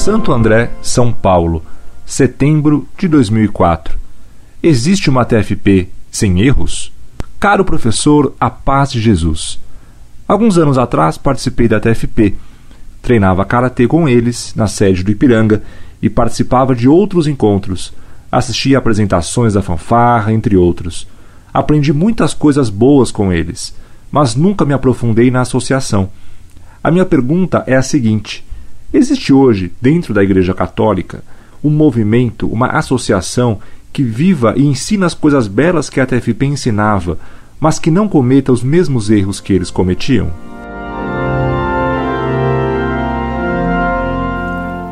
Santo André, São Paulo, setembro de 2004. Existe uma TFP sem erros? Caro professor, a paz de Jesus. Alguns anos atrás participei da TFP. Treinava karatê com eles na sede do Ipiranga e participava de outros encontros. Assistia a apresentações da fanfarra, entre outros. Aprendi muitas coisas boas com eles, mas nunca me aprofundei na associação. A minha pergunta é a seguinte: existe hoje, dentro da Igreja Católica, um movimento, uma associação que viva e ensina as coisas belas que a TFP ensinava, mas que não cometa os mesmos erros que eles cometiam?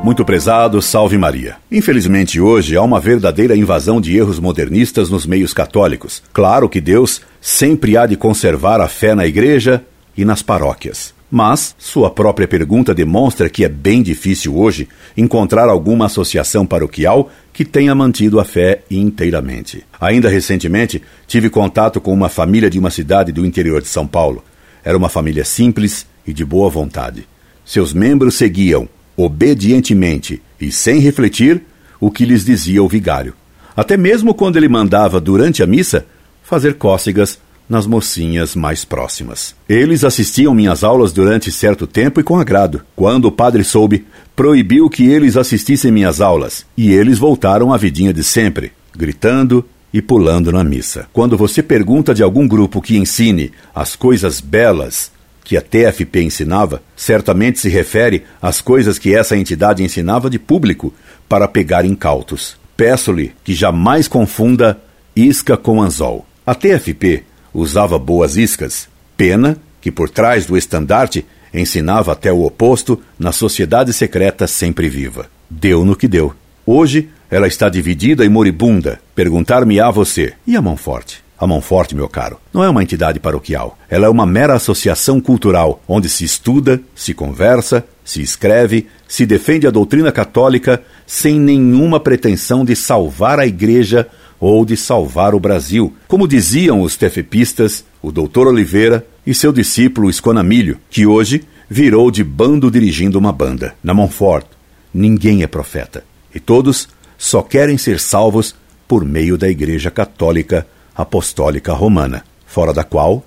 Muito prezado, salve Maria. Infelizmente, hoje há uma verdadeira invasão de erros modernistas nos meios católicos. Claro que Deus sempre há de conservar a fé na igreja e nas paróquias. Mas sua própria pergunta demonstra que é bem difícil hoje encontrar alguma associação paroquial que tenha mantido a fé inteiramente. Ainda recentemente, tive contato com uma família de uma cidade do interior de São Paulo. Era uma família simples e de boa vontade. Seus membros seguiam, obedientemente e sem refletir, o que lhes dizia o vigário. Até mesmo quando ele mandava, durante a missa, fazer cócegas nas mocinhas mais próximas. Eles assistiam minhas aulas durante certo tempo e com agrado. Quando o padre soube, proibiu que eles assistissem minhas aulas, e eles voltaram à vidinha de sempre, gritando e pulando na missa. Quando você pergunta de algum grupo que ensine as coisas belas que a TFP ensinava, certamente se refere às coisas que essa entidade ensinava de público para pegar incautos. Peço-lhe que jamais confunda isca com anzol. A TFP usava boas iscas. Pena que por trás do estandarte ensinava até o oposto na sociedade secreta sempre viva. Deu no que deu. Hoje ela está dividida e moribunda. Perguntar-me-á você, e a mão forte? A Mão Forte, meu caro, não é uma entidade paroquial. Ela é uma mera associação cultural, onde se estuda, se conversa, se escreve, se defende a doutrina católica sem nenhuma pretensão de salvar a Igreja ou de salvar o Brasil, como diziam os tefepistas, o doutor Oliveira e seu discípulo Esconamilho, que hoje virou de bando dirigindo uma banda. Na Montfort, ninguém é profeta, e todos só querem ser salvos por meio da Igreja Católica Apostólica Romana, fora da qual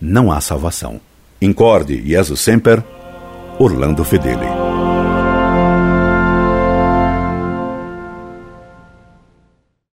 não há salvação. Incorde Jesus Semper, Orlando Fedeli.